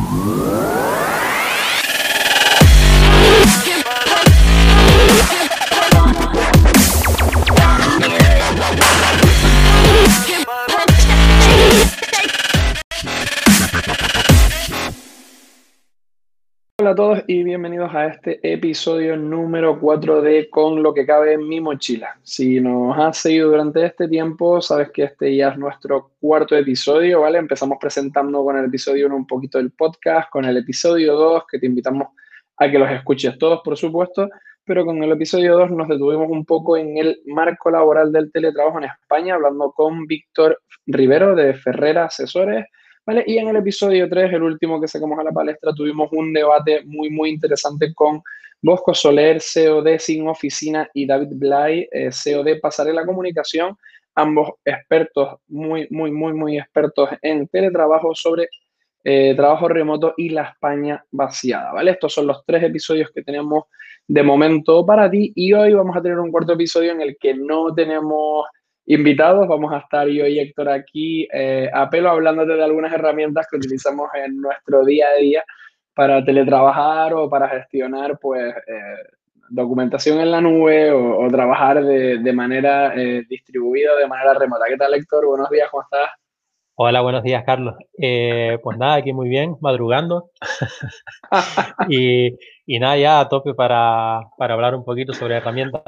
Whoa. Hola a todos y bienvenidos a este episodio número 4 de Con lo que cabe en mi mochila. Si nos has seguido durante este tiempo, sabes que este ya es nuestro cuarto episodio, ¿vale? Empezamos presentando con el episodio 1 un poquito del podcast, con el episodio 2 que te invitamos a que los escuches todos, por supuesto, pero con el episodio 2 nos detuvimos un poco en el marco laboral del teletrabajo en España, hablando con Víctor Rivero de Ferrera Asesores y en el episodio 3, el último que sacamos a la palestra, tuvimos un debate muy, muy interesante con Bosco Soler, CEO de Sin Oficina, y David Blay, eh, CEO de Pasarela Comunicación, ambos expertos, muy, muy, muy, muy expertos en teletrabajo sobre eh, trabajo remoto y la España vaciada, ¿vale? Estos son los tres episodios que tenemos de momento para ti y hoy vamos a tener un cuarto episodio en el que no tenemos invitados. Vamos a estar yo y Héctor aquí eh, a pelo hablándote de algunas herramientas que utilizamos en nuestro día a día para teletrabajar o para gestionar pues eh, documentación en la nube o, trabajar de, manera eh, distribuida, de manera remota. ¿Qué tal Héctor? Buenos días, ¿cómo estás? Hola, buenos días, Carlos. pues nada, aquí muy bien, madrugando. y, y, nada, ya a tope para, para hablar un poquito sobre herramientas.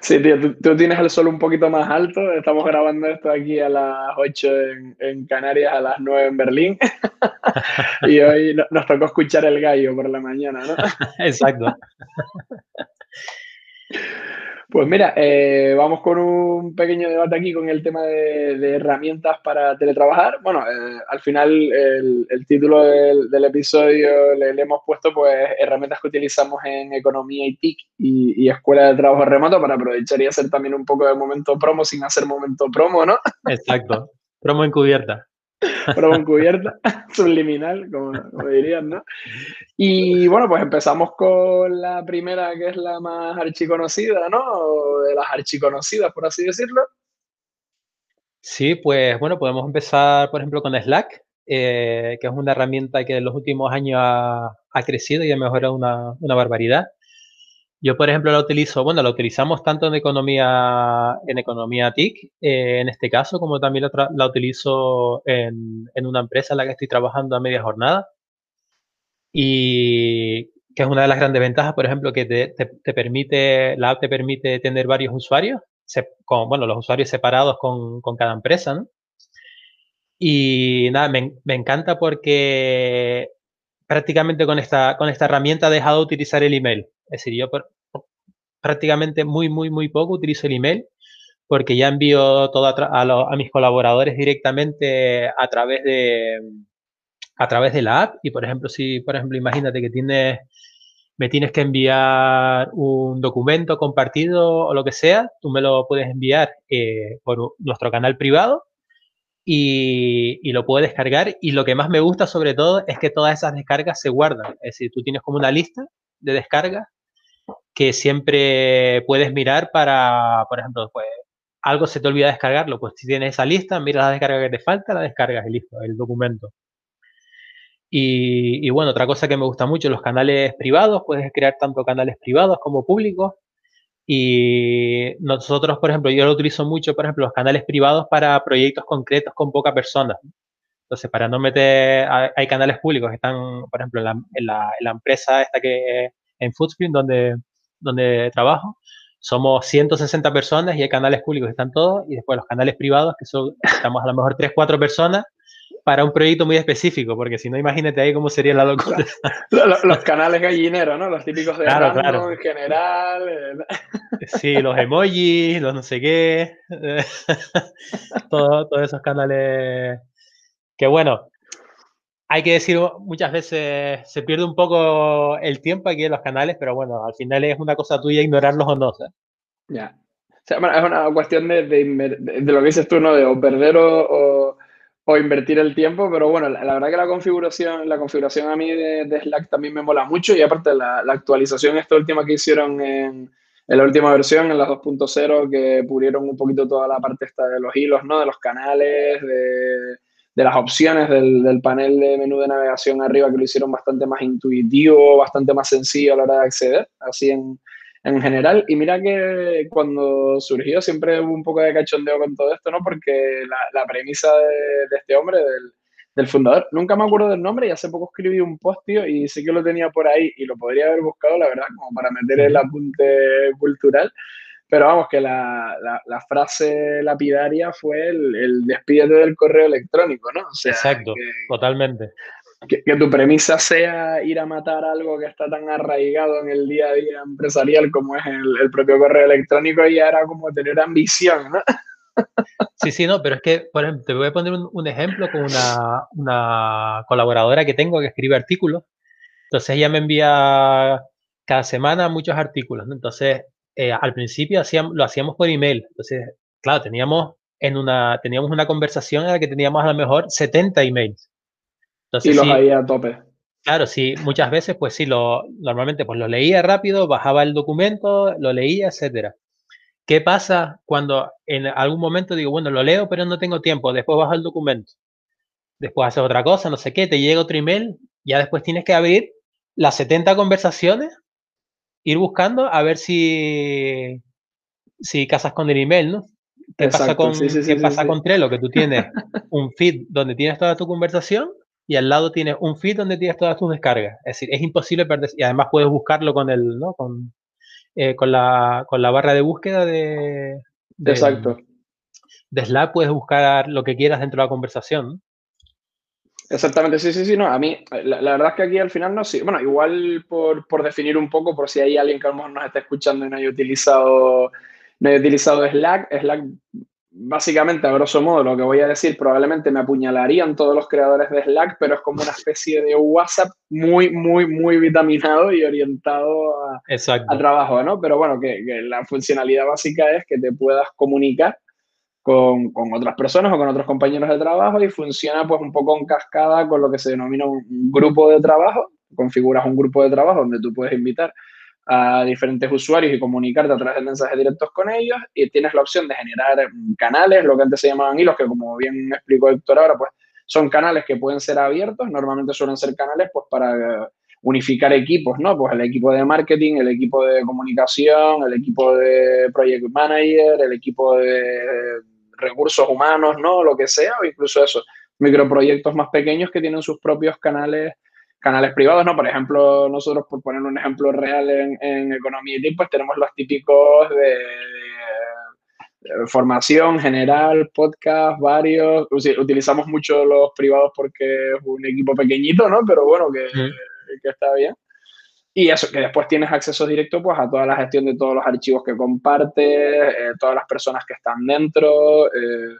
Sí, tío, tú, tienes el sol un poquito más alto. Estamos grabando esto aquí a las 8 en, Canarias, a las 9 en Berlín. y hoy nos tocó escuchar el gallo por la mañana, ¿no? Exacto. Pues mira, eh, vamos con un pequeño debate aquí con el tema de, herramientas para teletrabajar. Bueno, eh, al final el, título del, episodio le, hemos puesto pues herramientas que utilizamos en economía y TIC y, y, escuela de trabajo remoto para aprovechar y hacer también un poco de momento promo sin hacer momento promo, ¿no? Exacto, promo encubierta. promo encubierta, subliminal, como, dirían, ¿no? Y bueno, pues empezamos con la primera, que es la más archiconocida, ¿no? de las archiconocidas, por así decirlo. Sí, pues bueno, podemos empezar, por ejemplo, con Slack, eh, que es una herramienta que en los últimos años ha, crecido y ha mejorado una, una barbaridad. Yo, por ejemplo, la utilizo, bueno, la utilizamos tanto en economía, en economía TIC, eh, en este caso, como también la, utilizo en, una empresa en la que estoy trabajando a media jornada. Y que es una de las grandes ventajas, por ejemplo, que te, permite, la app te permite tener varios usuarios, con, bueno, los usuarios separados con, cada empresa. Y nada, me, me, encanta porque prácticamente con esta, con esta herramienta he dejado de utilizar el email. Es decir, yo prácticamente muy, muy, muy poco utilizo el email porque ya envío todo a, mis colaboradores directamente a través de a través de la app y por ejemplo si por ejemplo imagínate que tienes me tienes que enviar un documento compartido o lo que sea tú me lo puedes enviar eh, por nuestro canal privado y, y, lo puedo descargar y lo que más me gusta sobre todo es que todas esas descargas se guardan es decir tú tienes como una lista de descargas que siempre puedes mirar para, por ejemplo, pues algo se te olvida descargarlo, pues si tienes esa lista, miras la descarga que te falta, la descargas y listo, el documento. Y, bueno, otra cosa que me gusta mucho, los canales privados, puedes crear tanto canales privados como públicos. Y nosotros, por ejemplo, yo lo utilizo mucho, por ejemplo, los canales privados para proyectos concretos con poca persona. Entonces, para no meter, hay canales públicos que están, por ejemplo, en la, en la, en la empresa esta que en Footscreen, donde donde trabajo, somos 160 personas y hay canales públicos que están todos, y después los canales privados, que son, estamos a lo mejor 3, 4 personas para un proyecto muy específico, porque si no, imagínate ahí cómo sería la locura. Los, canales gallineros, ¿no? Los típicos de claro, claro. en general. Eh. Sí, los emojis, los no sé qué. todos, todos esos canales que bueno, hay que decir, muchas veces se pierde un poco el tiempo aquí en los canales, pero bueno, al final es una cosa tuya ignorarlos o no. Ya. O sea, es una cuestión de, de, lo que dices tú, ¿no? De o perder o, o, invertir el tiempo, pero bueno, la, verdad que la configuración, la configuración a mí de, Slack también me mola mucho y aparte la, la actualización esta última que hicieron en, la última versión, en las 2.0, que pulieron un poquito toda la parte esta de los hilos, ¿no? De los canales, de las opciones del, panel de menú de navegación arriba que lo hicieron bastante más intuitivo, bastante más sencillo a la hora de acceder, así en, en general. Y mira que cuando surgió siempre hubo un poco de cachondeo con todo esto, ¿no? Porque la, premisa de, este hombre, del, del, fundador, nunca me acuerdo del nombre y hace poco escribí un post, tío, y sí que lo tenía por ahí y lo podría haber buscado, la verdad, como para meter el apunte cultural. Pero vamos, que la, la, frase lapidaria fue el, el, despídete del correo electrónico, ¿no? Exacto, totalmente que, tu premisa sea ir a matar algo que está tan arraigado en el día a día empresarial como es el, propio correo electrónico, ya era como tener ambición, ¿no? Sí, sí, no, pero es que, por ejemplo, te voy a poner un, ejemplo con una, una, colaboradora que tengo que escribe artículos. Entonces ella me envía cada semana muchos artículos, ¿no? Entonces, eh, al principio hacíamos, lo hacíamos por email. Entonces, claro, teníamos, en una, teníamos una conversación en la que teníamos a lo mejor 70 emails y los había a tope. Claro, sí, muchas veces, pues sí, lo, normalmente pues lo leía rápido, bajaba el documento, lo leía, etcétera. ¿Qué pasa cuando en algún momento digo, bueno, lo leo, pero no tengo tiempo, después bajo el documento, después haces otra cosa, no sé qué, te llega otro email, ya después tienes que abrir las 70 conversaciones, ir buscando a ver si, si casas con el email, ¿no? ¿Qué pasa, con, ¿qué pasa con Trello? Que tú tienes un feed donde tienes toda tu conversación y al lado tienes un feed donde tienes todas tus descargas. Es decir, es imposible perder. Y además puedes buscarlo con el, ¿no? Con, eh, con, la, con la barra de búsqueda de, Exacto. De Slack puedes buscar lo que quieras dentro de la conversación. Exactamente, sí, sí, sí, no. A mí, la, verdad es que aquí al final no, sí. Bueno, igual por, por, definir un poco, por si hay alguien que a lo mejor nos está escuchando y no haya utilizado, no haya utilizado Slack, Slack básicamente, a grosso modo, lo que voy a decir, probablemente me apuñalarían todos los creadores de Slack, pero es como una especie de WhatsApp muy, muy, muy vitaminado y orientado a, a trabajo, ¿no? Pero bueno, que, la funcionalidad básica es que te puedas comunicar con, con, otras personas o con otros compañeros de trabajo y funciona pues un poco en cascada con lo que se denomina un grupo de trabajo. Configuras un grupo de trabajo donde tú puedes invitar a diferentes usuarios y comunicarte a través de mensajes directos con ellos y tienes la opción de generar canales, lo que antes se llamaban hilos, que como bien explicó Héctor ahora, pues son canales que pueden ser abiertos, normalmente suelen ser canales pues para unificar equipos, ¿no? Pues el equipo de marketing, el equipo de comunicación, el equipo de project manager, el equipo de recursos humanos, ¿no? Lo que sea, o incluso eso, microproyectos más pequeños que tienen sus propios canales canales privados, ¿no? Por ejemplo, nosotros, por poner un ejemplo real en, economía y pues tenemos los típicos de, formación general, podcast, varios. Utilizamos mucho los privados porque es un equipo pequeñito, ¿no? Pero bueno, que, que está bien. Y eso, que después tienes acceso directo pues, a toda la gestión de todos los archivos que compartes, eh, todas las personas que están dentro. Eh,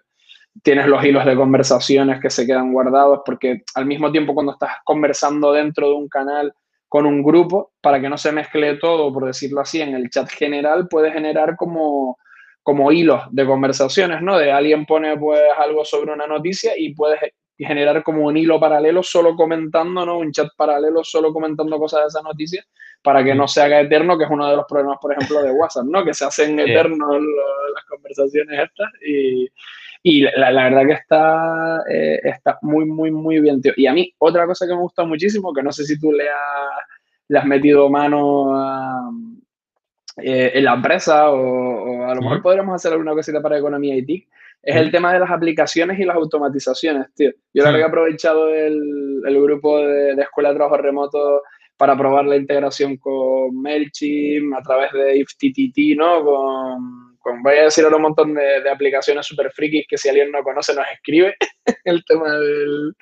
tienes los hilos de conversaciones que se quedan guardados, porque al mismo tiempo cuando estás conversando dentro de un canal con un grupo, para que no se mezcle todo, por decirlo así, en el chat general, puedes generar como, como hilos de conversaciones, ¿no? De alguien pone pues algo sobre una noticia y puedes generar como un hilo paralelo solo comentando, ¿no? Un chat paralelo solo comentando cosas de esa noticia para que no se haga eterno, que es uno de los problemas, por ejemplo, de WhatsApp, ¿no? Que se hacen eternos las conversaciones estas y, y la, la, verdad que está, eh, está muy, muy, muy bien, tío. Y a mí, otra cosa que me gusta muchísimo, que no sé si tú le has, le has metido mano eh, en la empresa o, a lo mejor podríamos hacer alguna cosita para economía y TIC, es el tema de las aplicaciones y las automatizaciones, tío. Yo la verdad que he aprovechado el, el grupo de, de, Escuela de Trabajo Remoto para probar la integración con MailChimp a través de IFTTT, ¿no? Con voy a decir ahora un montón de, aplicaciones super frikis que si alguien no conoce nos escribe el tema del...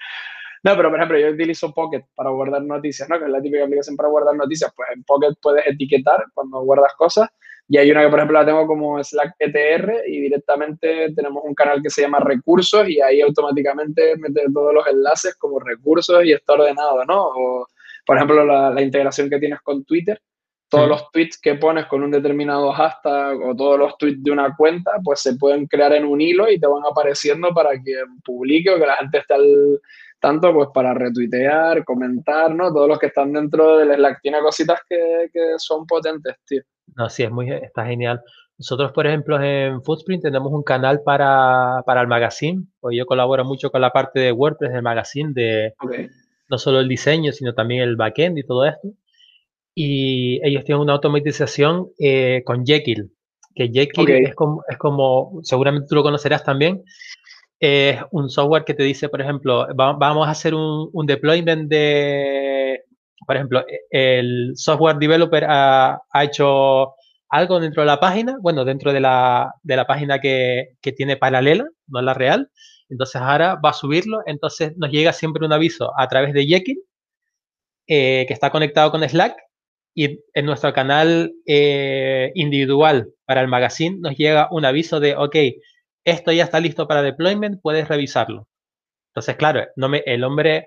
No, pero por ejemplo, yo utilizo Pocket para guardar noticias, ¿no? Que es la típica aplicación para guardar noticias. Pues en Pocket puedes etiquetar cuando guardas cosas. Y hay una que, por ejemplo, la tengo como Slack ETR y directamente tenemos un canal que se llama recursos y ahí automáticamente mete todos los enlaces como recursos y está ordenado, ¿no? O, por ejemplo, la integración que tienes con Twitter todos los tweets que pones con un determinado hashtag o todos los tweets de una cuenta, pues se pueden crear en un hilo y te van apareciendo para que publique o que la gente esté al tanto, pues para retuitear, comentar, ¿no? Todos los que están dentro del Slack. Tiene cositas que, que son potentes, tío. No, sí, es muy, está genial. Nosotros, por ejemplo, en Footprint tenemos un canal para, para el magazine, pues yo colaboro mucho con la parte de WordPress del magazine, de no solo el diseño, sino también el backend y todo esto. Y ellos tienen una automatización eh, con Jekyll, que Jekyll es, como, es como, seguramente tú lo conocerás también, es un software que te dice, por ejemplo, vamos a hacer un, un, deployment de, por ejemplo, el software developer ha, ha hecho algo dentro de la página, bueno, dentro de la, de la página que, que, tiene paralela, no la real. Entonces ahora va a subirlo, entonces nos llega siempre un aviso a través de Jekyll, eh, que está conectado con Slack, y en nuestro canal eh, individual para el magazine nos llega un aviso de, ok, esto ya está listo para deployment, puedes revisarlo. Entonces, claro, no me, el hombre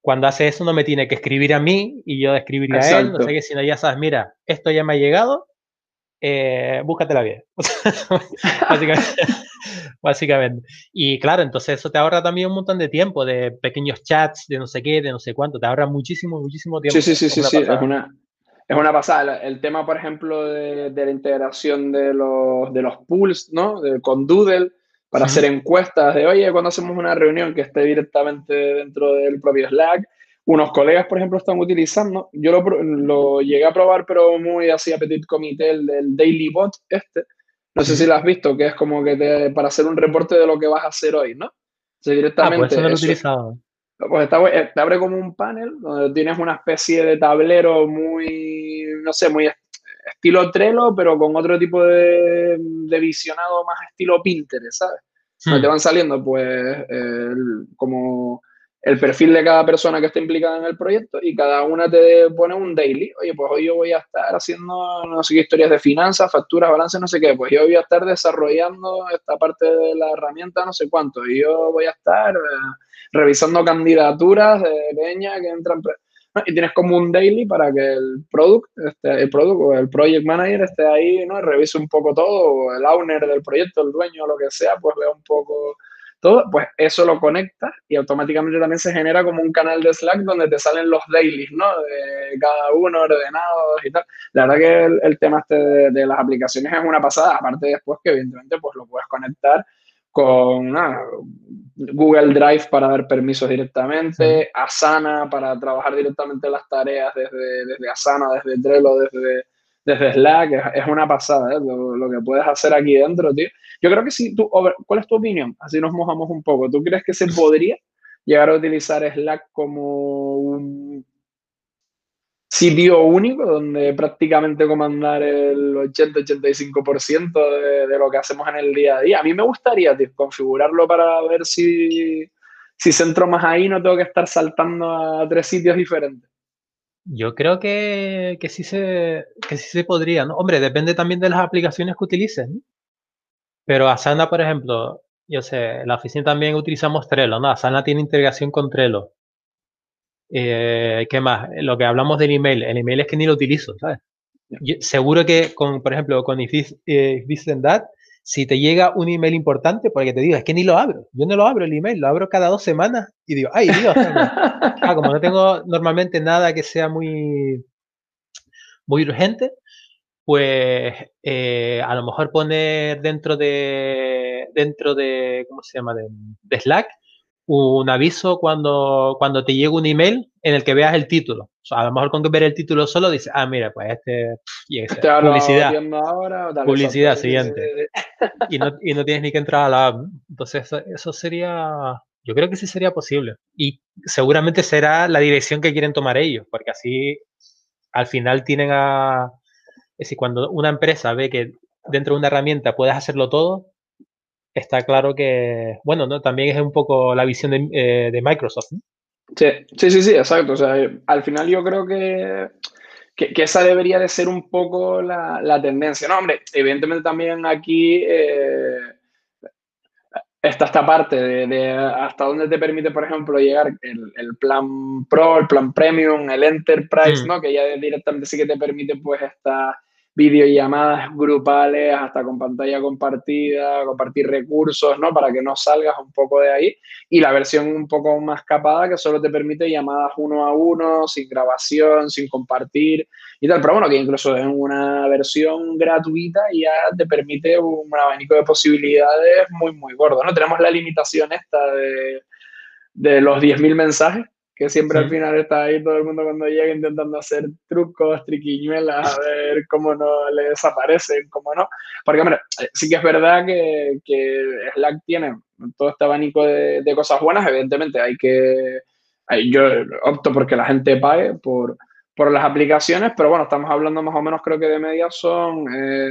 cuando hace eso no me tiene que escribir a mí y yo escribirle a él, no sé qué, sino ya sabes, mira, esto ya me ha llegado, eh, búscatela bien. básicamente, Y claro, entonces eso te ahorra también un montón de tiempo, de pequeños chats, de no sé qué, de no sé cuánto, te ahorra muchísimo, muchísimo tiempo. Sí, sí, sí, sí, es una, es una pasada. El tema, por ejemplo, de, la integración de los, de los pools, ¿no? De, con Doodle, para hacer encuestas de, oye, cuando hacemos una reunión que esté directamente dentro del propio Slack, unos colegas, por ejemplo, están utilizando. Yo lo, lo llegué a probar, pero muy así a petit comité, el del Daily Bot este. No sé si lo has visto, que es como que te, para hacer un reporte de lo que vas a hacer hoy, ¿no? O directamente. Ah, pues eso lo he utilizado. Pues está, eh, te abre como un panel donde tienes una especie de tablero muy, no sé, muy estilo Trello, pero con otro tipo de, de visionado más estilo Pinterest, ¿sabes? Donde te hmm. van saliendo, pues, como el perfil de cada persona que está implicada en el proyecto y cada una te pone un daily. Oye, pues hoy yo voy a estar haciendo no sé qué historias de finanzas, facturas, balances, no sé qué. Pues yo voy a estar desarrollando esta parte de la herramienta, no sé cuánto. Y yo voy a estar eh, revisando candidaturas de peña que entran. Y tienes como un daily para que el product, este, el product o el project manager esté ahí, ¿no? Revise un poco todo, o el owner del proyecto, el dueño, lo que sea, pues vea un poco todo, pues eso lo conectas y automáticamente también se genera como un canal de Slack donde te salen los dailies, ¿no? De cada uno ordenados y tal. La verdad que el, tema este de, las aplicaciones es una pasada, aparte después que evidentemente pues lo puedes conectar con Google Drive para dar permisos directamente, Asana para trabajar directamente las tareas desde, desde Asana, desde Trello, desde, desde Slack, es, una pasada ¿eh? lo, que puedes hacer aquí dentro, tío. Yo creo que sí, tú, ¿cuál es tu opinión? Así nos mojamos un poco. ¿Tú crees que se podría llegar a utilizar Slack como un sitio único donde prácticamente comandar el 80-85% de, de, lo que hacemos en el día a día? A mí me gustaría configurarlo para ver si, si centro más ahí no tengo que estar saltando a tres sitios diferentes. Yo creo que, que, sí se, que sí se podría, ¿no? Hombre, depende también de las aplicaciones que utilices, ¿no? Pero Asana, por ejemplo, yo sé, en la oficina también utilizamos Trello, ¿no? Asana tiene integración con Trello. Eh, ¿Qué más? Lo que hablamos del email, el email es que ni lo utilizo, ¿sabes? seguro que, con, por ejemplo, con If This, eh, That, si te llega un email importante, porque te digo, es que ni lo abro. Yo no lo abro el email, lo abro cada dos semanas y digo, ay Dios. ah, como no tengo normalmente nada que sea muy, muy urgente, pues eh, a lo mejor poner dentro de, dentro de, ¿cómo se llama? De, Slack, un aviso cuando, cuando te llegue un email en el que veas el título. O sea, a lo mejor con que ver el título solo dices, ah, mira, pues este, este publicidad, publicidad siguiente. Y no, y no, tienes ni que entrar a la app. Entonces, eso, sería, yo creo que sí sería posible. Y seguramente será la dirección que quieren tomar ellos, porque así al final tienen a, es decir, cuando una empresa ve que dentro de una herramienta puedes hacerlo todo, está claro que, bueno, ¿no? también es un poco la visión de, eh, Microsoft. Sí, sí, sí, sí, exacto. O sea, al final yo creo que, que, esa debería de ser un poco la, tendencia. No, hombre, evidentemente también aquí eh, está esta parte de, hasta dónde te permite, por ejemplo, llegar el, plan Pro, el plan Premium, el Enterprise, mm. ¿no? Que ya directamente sí que te permite, pues, esta videollamadas grupales, hasta con pantalla compartida, compartir recursos, ¿no? Para que no salgas un poco de ahí. Y la versión un poco más capada que solo te permite llamadas uno a uno, sin grabación, sin compartir y tal. Pero bueno, que incluso en una versión gratuita ya te permite un abanico de posibilidades muy, muy gordo, ¿no? Tenemos la limitación esta de, de los 10.000 mensajes que siempre al final está ahí todo el mundo cuando llega intentando hacer trucos, triquiñuelas, a ver cómo no le desaparecen, cómo no. Porque, hombre, eh, sí que es verdad que, que Slack tiene todo este abanico de, de, cosas buenas, evidentemente hay que... yo opto porque la gente pague por, por las aplicaciones, pero bueno, estamos hablando más o menos, creo que de media son... Eh,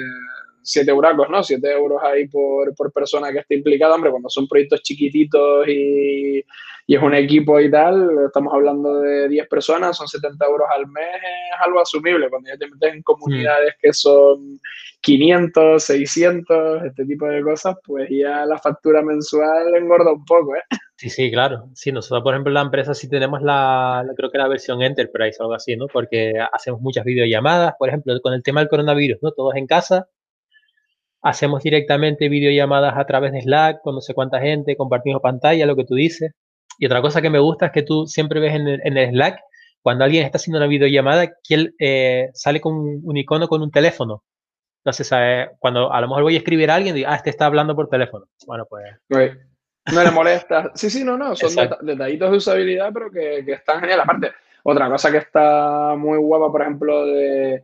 7 euracos, ¿no? 7 euros ahí por, por, persona que esté implicada, hombre, cuando son proyectos chiquititos y, y, es un equipo y tal, estamos hablando de 10 personas, son 70 euros al mes, es algo asumible. Cuando ya te metes en comunidades que son 500, 600, este tipo de cosas, pues ya la factura mensual engorda un poco, ¿eh? Sí, sí, claro. Sí, nosotros, por ejemplo, en la empresa sí tenemos la, creo que la versión Enterprise o algo así, ¿no? Porque hacemos muchas videollamadas, por ejemplo, con el tema del coronavirus, ¿no? Todos en casa, hacemos directamente videollamadas a través de Slack con no sé cuánta gente, compartimos pantalla, lo que tú dices. Y otra cosa que me gusta es que tú siempre ves en el, Slack, cuando alguien está haciendo una videollamada, que él eh, sale con un, icono con un teléfono. Entonces, eh, cuando a lo mejor voy a escribir a alguien, digo, ah, este está hablando por teléfono. Bueno, pues... No le molesta. Sí, sí, no, no, son detallitos de usabilidad, pero que, que están genial. Aparte, otra cosa que está muy guapa, por ejemplo, de,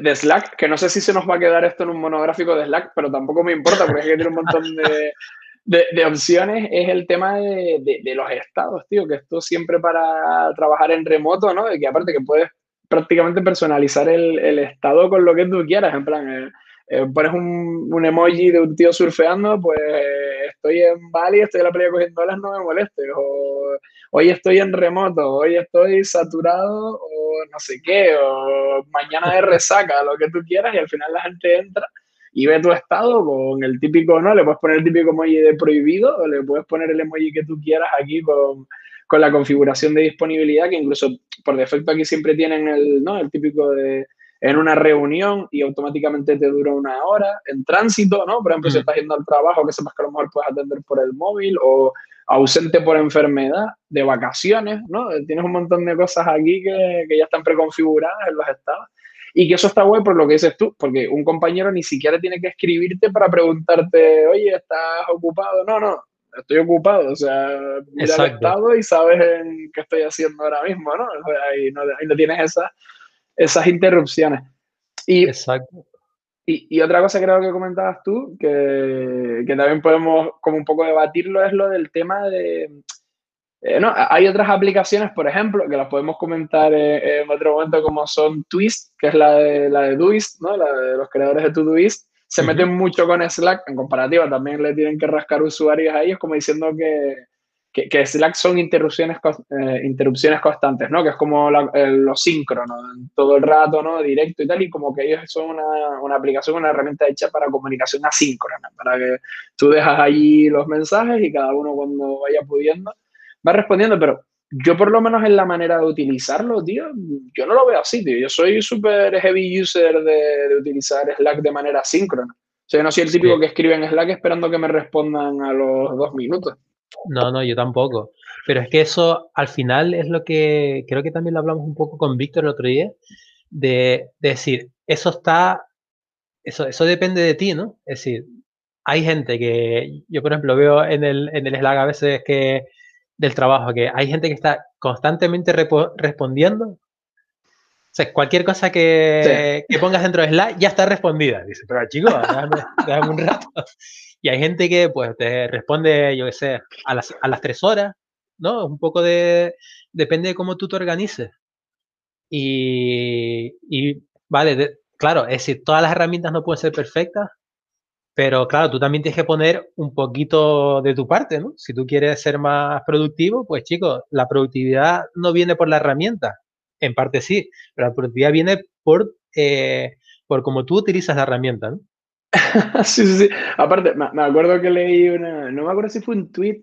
de, Slack, que no sé si se nos va a quedar esto en un monográfico de Slack, pero tampoco me importa porque es que tiene un montón de, de, opciones, es el tema de, los estados, tío, que esto siempre para trabajar en remoto, ¿no? De que aparte que puedes prácticamente personalizar el, estado con lo que tú quieras, en plan, eh, eh, pones un, un, emoji de un tío surfeando, pues estoy en Bali, estoy en la playa cogiendo olas, no me moleste, o hoy estoy en remoto, hoy estoy saturado, o no sé qué, o mañana de resaca, lo que tú quieras, y al final la gente entra y ve tu estado con el típico, ¿no? Le puedes poner el típico emoji de prohibido, o le puedes poner el emoji que tú quieras aquí con, con la configuración de disponibilidad, que incluso por defecto aquí siempre tienen el, ¿no? el típico de en una reunión y automáticamente te dura una hora, en tránsito, ¿no? Por ejemplo, si estás yendo al trabajo, que sepas que a lo mejor puedes atender por el móvil o ausente por enfermedad, de vacaciones, ¿no? Tienes un montón de cosas aquí que, que ya están preconfiguradas en los estados. Y que eso está bueno por lo que dices tú, porque un compañero ni siquiera tiene que escribirte para preguntarte, oye, ¿estás ocupado? No, no, estoy ocupado, o sea, mira el estado y sabes en qué estoy haciendo ahora mismo, ¿no? O sea, ahí no, ahí no tienes esa esas interrupciones. Y, Exacto. Y, y, otra cosa creo que comentabas tú, que, que, también podemos como un poco debatirlo, es lo del tema de... Eh, no, hay otras aplicaciones, por ejemplo, que las podemos comentar en otro momento, como son Twist, que es la de, la de Doist, ¿no? la de los creadores de Todoist. Se meten mucho con Slack, en comparativa también le tienen que rascar usuarios a ellos, como diciendo que, que, que Slack son interrupciones, eh, interrupciones constantes, ¿no? Que es como la, lo síncrono, todo el rato, ¿no? Directo y tal, y como que ellos son una, una, aplicación, una herramienta hecha para comunicación asíncrona, para que tú dejas allí los mensajes y cada uno cuando vaya pudiendo va respondiendo, pero yo por lo menos en la manera de utilizarlo, tío, yo no lo veo así, tío. Yo soy súper heavy user de, de, utilizar Slack de manera asíncrona. O sea, yo no soy el típico sí. que escribe en Slack esperando que me respondan a los dos minutos. No, no, yo tampoco. Pero es que eso al final es lo que creo que también lo hablamos un poco con Víctor el otro día, de, de, decir, eso está, eso, eso depende de ti, ¿no? Es decir, hay gente que, yo por ejemplo veo en el, en el Slack a veces que del trabajo, que hay gente que está constantemente respondiendo. O sea, cualquier cosa que, sí. que, pongas dentro de Slack ya está respondida. Dice, pero chicos, déjame, déjame un rato. Y hay gente que pues te responde, yo qué sé, a las, a las tres horas, ¿no? Un poco de, depende de cómo tú te organices. Y, y vale, claro, es decir, todas las herramientas no pueden ser perfectas, pero claro, tú también tienes que poner un poquito de tu parte, ¿no? Si tú quieres ser más productivo, pues chicos, la productividad no viene por la herramienta, en parte sí, pero la productividad viene por, eh, por cómo tú utilizas la herramienta, ¿no? sí, sí, sí. Aparte, me acuerdo que leí una, no me acuerdo si fue un tweet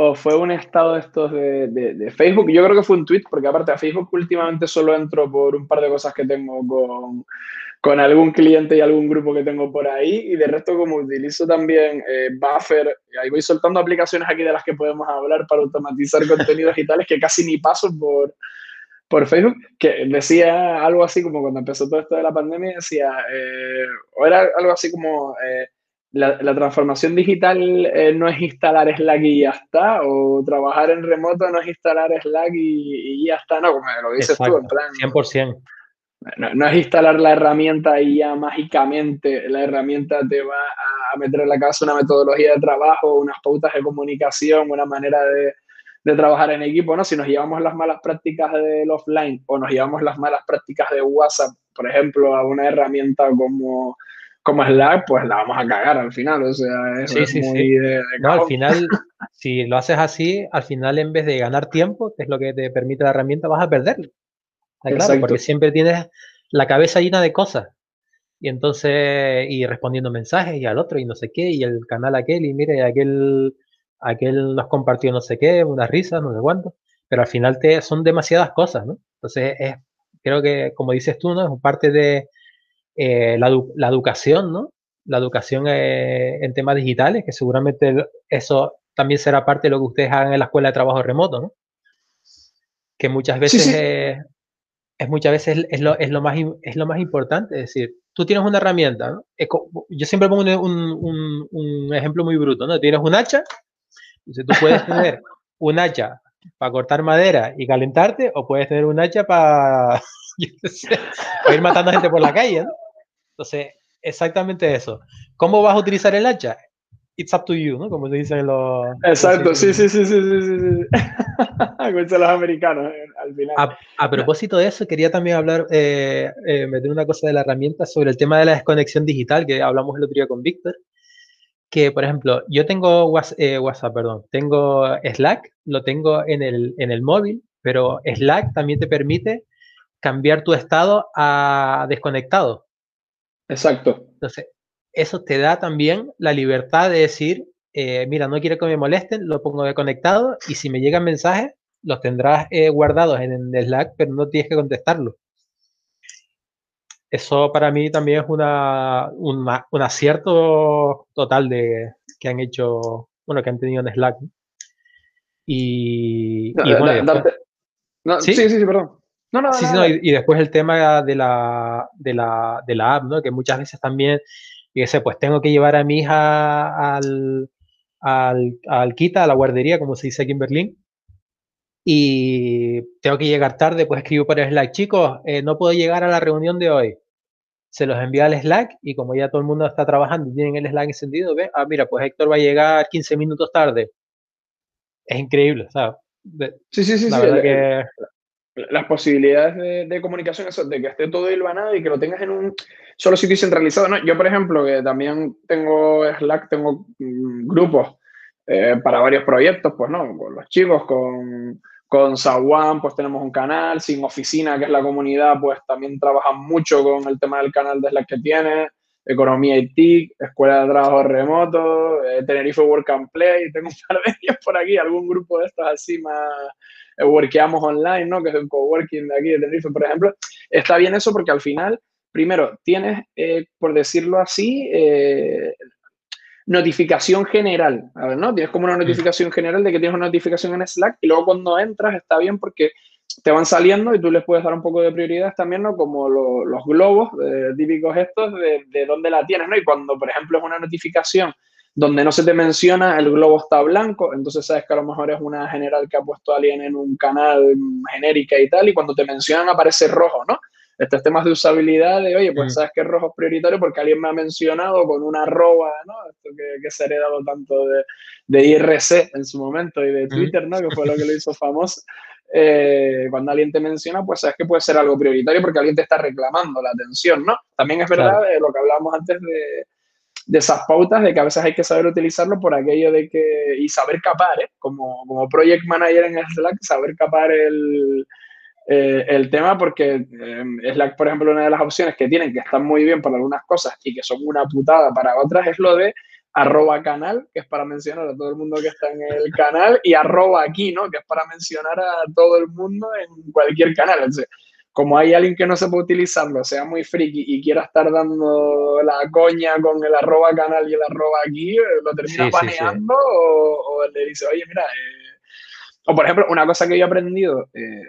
o fue un estado de estos de, de, de, Facebook. Yo creo que fue un tweet, porque aparte a Facebook últimamente solo entro por un par de cosas que tengo con, con algún cliente y algún grupo que tengo por ahí. Y de resto, como utilizo también eh, Buffer, ahí voy soltando aplicaciones aquí de las que podemos hablar para automatizar contenidos digitales que casi ni paso por, por Facebook, que decía algo así como cuando empezó todo esto de la pandemia, decía, eh, o era algo así como... Eh, la, transformación digital no es instalar Slack y ya está, o trabajar en remoto no es instalar Slack y, ya está, no, como lo dices tú, en plan. 100%. No, es instalar la herramienta y ya mágicamente la herramienta te va a meter en la casa una metodología de trabajo, unas pautas de comunicación, una manera de, de trabajar en equipo, ¿no? Si nos llevamos las malas prácticas del offline o nos llevamos las malas prácticas de WhatsApp, por ejemplo, a una herramienta como, como Slack, pues la vamos a cagar al final. O sea, es, sí, muy De, no, al final, si lo haces así, al final en vez de ganar tiempo, que es lo que te permite la herramienta, vas a perderlo. claro, porque siempre tienes la cabeza llena de cosas. Y entonces, y respondiendo mensajes y al otro y no sé qué, y el canal aquel, y mire, aquel, aquel nos compartió no sé qué, unas risas, no sé cuánto, pero al final te, son demasiadas cosas, ¿no? Entonces, es, creo que, como dices tú, ¿no? Es parte de eh, la, la, educación, ¿no? La educación eh, en temas digitales, que seguramente eso también será parte de lo que ustedes hagan en la escuela de trabajo remoto, ¿no? Que muchas veces es muchas veces es lo, es lo, más, es lo más importante. Es decir, tú tienes una herramienta, ¿no? Yo siempre pongo un, un, ejemplo muy bruto, ¿no? Tienes un hacha, entonces tú puedes tener un hacha para cortar madera y calentarte, o puedes tener un hacha para, ir matando gente por la calle, ¿no? Entonces, exactamente eso. ¿Cómo vas a utilizar el hacha? it's up to you, ¿no? Como se dicen los... Exacto, sí, sí, sí, sí, sí, sí, sí. los americanos eh, al final. A, propósito de eso, quería también hablar, eh, eh, meter una cosa de la herramienta sobre el tema de la desconexión digital, que hablamos el otro día con Víctor, que, por ejemplo, yo tengo WhatsApp, perdón, tengo Slack, lo tengo en el, en el móvil, pero Slack también te permite cambiar tu estado a desconectado. Exacto. Entonces, eso te da también la libertad de decir, eh, mira, no quiero que me molesten, lo pongo de conectado y si me llegan mensajes, los tendrás eh, guardados en el Slack, pero no tienes que contestarlo. Eso para mí también es una, un acierto total de que han hecho, bueno, que han tenido en Slack. Y, bueno, ¿Sí? sí, sí, perdón. No, no, sí, no, y, y, después el tema de la, de la, de la app, ¿no? Que muchas veces también y ese, pues tengo que llevar a mi hija al, al, al Kita, a la guardería, como se dice aquí en Berlín, y tengo que llegar tarde, pues escribo por el Slack, chicos, eh, no puedo llegar a la reunión de hoy. Se los envía al Slack y como ya todo el mundo está trabajando y tienen el Slack encendido, ve, ah, mira, pues Héctor va a llegar 15 minutos tarde. Es increíble, ¿sabes? Sí, sí, sí. La verdad que las posibilidades de, comunicación, eso, de que esté todo hilvanado y que lo tengas en un solo sitio centralizado. ¿no? Yo, por ejemplo, que también tengo Slack, tengo mm, grupos eh, para varios proyectos, pues no, con los chicos, con, con Sawan, pues tenemos un canal, Sin Oficina, que es la comunidad, pues también trabajan mucho con el tema del canal de Slack que tiene, Economía y TIC, Escuela de Trabajo Remoto, eh, Tenerife Work and Play, tengo un par de ellos por aquí, algún grupo de estos así más eh, workeamos online, ¿no? Que es el coworking de aquí de Tenerife, por ejemplo. Está bien eso porque al final, primero, tienes, eh, por decirlo así, eh, notificación general, ¿no? Tienes como una mm. notificación general de que tienes una notificación en Slack y luego cuando entras está bien porque te van saliendo y tú les puedes dar un poco de prioridad también, ¿no? Como los globos típicos estos de, de dónde la tienes, ¿no? Y cuando, por ejemplo, es una notificación donde no se te menciona, el globo está blanco, entonces sabes que a lo mejor es una general que ha puesto a alguien en un canal genérica y tal, y cuando te mencionan aparece rojo, ¿no? Estos temas de usabilidad de, oye, pues mm. sabes que rojo es prioritario porque alguien me ha mencionado con una arroba, ¿no? Esto que, se ha heredado tanto de, de, IRC en su momento y de mm. Twitter, ¿no? Que fue lo que lo hizo famoso. Eh, cuando alguien te menciona, pues sabes que puede ser algo prioritario porque alguien te está reclamando la atención, ¿no? También es verdad lo que hablábamos antes de, de esas pautas de que a veces hay que saber utilizarlo por aquello de que, y saber capar, ¿eh? como, como project manager en Slack, saber capar el, eh, el tema porque eh, Slack, por ejemplo, una de las opciones que tienen que están muy bien para algunas cosas y que son una putada para otras es lo de arroba canal, que es para mencionar a todo el mundo que está en el canal, y arroba aquí, ¿no? Que es para mencionar a todo el mundo en cualquier canal. Entonces, como hay alguien que no se puede utilizarlo, sea muy friki y quiera estar dando la coña con el arroba canal y el arroba aquí, eh, lo termina paneando O, le dice, oye, mira, eh", o por ejemplo, una cosa que yo he aprendido, eh,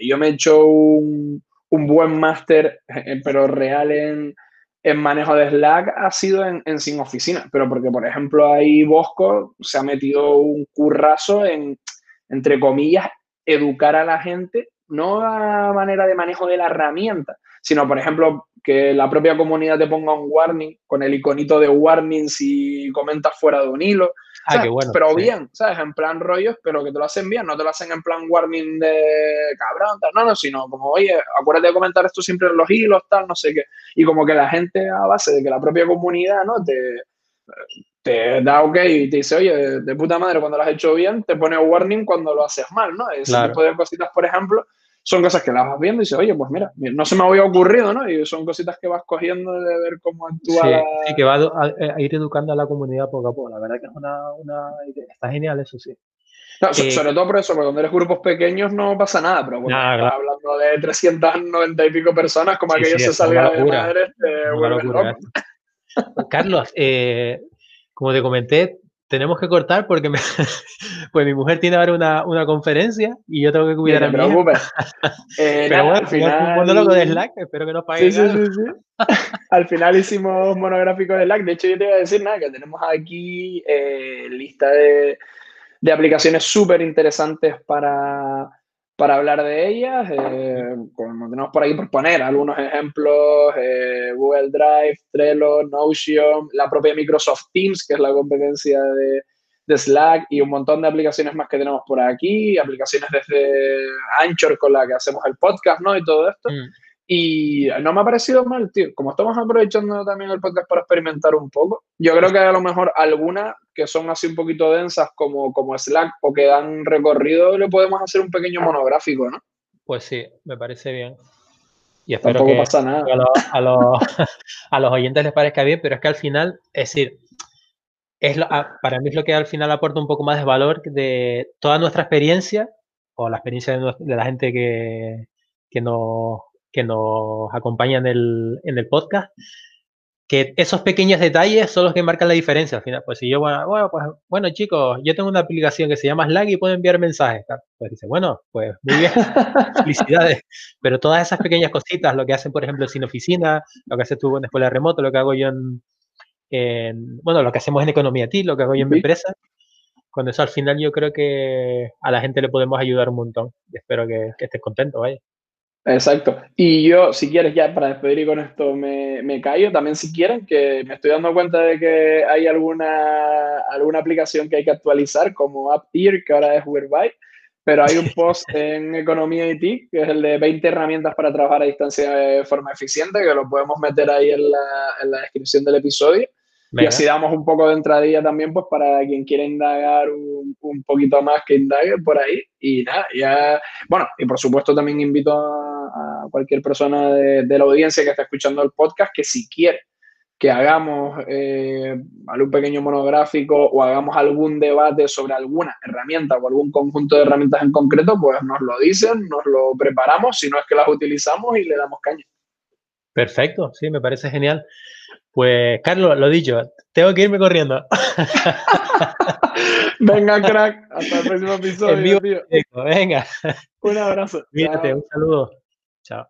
yo me he hecho un, buen máster, pero real en, en, manejo de Slack, ha sido en, en, Sin Oficina, pero porque, por ejemplo, ahí Bosco se ha metido un currazo en, entre comillas, educar a la gente no a manera de manejo de la herramienta, sino, por ejemplo, que la propia comunidad te ponga un warning con el iconito de warning si comentas fuera de un hilo. Ah, qué bueno. Pero bien, ¿sabes? En plan rollos, pero que te lo hacen bien, no te lo hacen en plan warning de cabrón, tal, no, no, sino como, oye, acuérdate de comentar esto siempre en los hilos, tal, no sé qué. Y como que la gente, a base de que la propia comunidad, ¿no? Te, te da ok y te dice, oye, de puta madre, cuando lo has hecho bien, te pone warning cuando lo haces mal, ¿no? Ese tipo de cositas, por ejemplo, son cosas que las vas viendo y dices, oye, pues mira, no se me había ocurrido, ¿no? Y son cositas que vas cogiendo de ver cómo actúa. Sí, que va a, ir educando a la comunidad poco a poco. La verdad que es una, una está genial, eso sí. Eh, sobre todo por eso, porque cuando eres grupos pequeños no pasa nada, pero cuando estás hablando de 390 y pico personas, como aquello se salga de madre, Carlos, eh, como te comenté, tenemos que cortar porque pues mi mujer tiene ahora una, una, conferencia y yo tengo que cuidar a mi eh, Pero bueno, al final... Un loco de Slack, espero que nos paguen. Sí, sí, sí, al final hicimos monográfico de Slack. De hecho, yo te iba a decir nada, que tenemos aquí eh, lista de, de aplicaciones súper interesantes para, para hablar de ellas. Eh, como tenemos por ahí por poner algunos ejemplos, eh, Google Drive, Trello, Notion, la propia Microsoft Teams, que es la competencia de, de, Slack, y un montón de aplicaciones más que tenemos por aquí, aplicaciones desde Anchor con la que hacemos el podcast, ¿no? Y todo esto. Mm. Y no me ha parecido mal, tío. Como estamos aprovechando también el podcast para experimentar un poco, yo creo que a lo mejor algunas que son así un poquito densas como, como Slack o que dan recorrido, le podemos hacer un pequeño monográfico, ¿no? Pues sí, me parece bien. Y espero que pasa nada. A, los, a, los, oyentes les parezca bien, pero es que al final, es decir, es para mí es lo que al final aporta un poco más de valor de toda nuestra experiencia o la experiencia de, de la gente que, que, nos, que nos acompañan en el, en el podcast, que esos pequeños detalles son los que marcan la diferencia al final. Pues si yo, bueno, pues, bueno chicos, yo tengo una aplicación que se llama Slack y puedo enviar mensajes. Pues dice, bueno, pues muy bien, felicidades. Pero todas esas pequeñas cositas, lo que hacen, por ejemplo, sin oficina, lo que haces tú en escuela remoto, lo que hago yo en, bueno, lo que hacemos en Economía TI, lo que hago yo en mi empresa, con eso al final yo creo que a la gente le podemos ayudar un montón. Y espero que, que estés contento, vaya. Exacto. Y yo, si quieres, ya para despedir y con esto me, me callo, también si quieren, que me estoy dando cuenta de que hay alguna, alguna aplicación que hay que actualizar, como AppEar, que ahora es Whereby, pero hay un post en Economía IT, que es el de 20 herramientas para trabajar a distancia de forma eficiente, que lo podemos meter ahí en la, en la descripción del episodio. Y así damos un poco de entradilla también, pues para quien quiera indagar un, un, poquito más que indague por ahí. Y nada, ya. Bueno, y por supuesto también invito a, cualquier persona de, de, la audiencia que está escuchando el podcast que si quiere que hagamos eh, algún pequeño monográfico o hagamos algún debate sobre alguna herramienta o algún conjunto de herramientas en concreto, pues nos lo dicen, nos lo preparamos, si no es que las utilizamos y le damos caña. Perfecto, sí, me parece genial. Pues, Carlos, lo dicho, tengo que irme corriendo. Venga, crack. Hasta el próximo episodio. Venga. Un abrazo. Cuídate, un saludo. Chao.